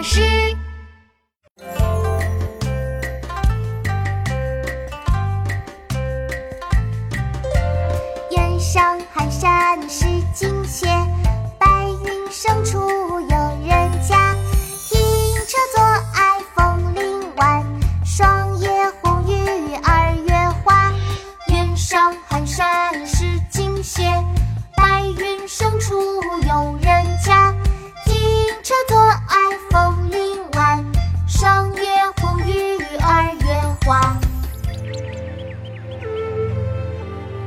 巴士。远上寒山石径斜，白云深处有人家。停车坐爱枫林晚，霜叶红于二月花。远上寒山石径斜，白云深处有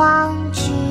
望去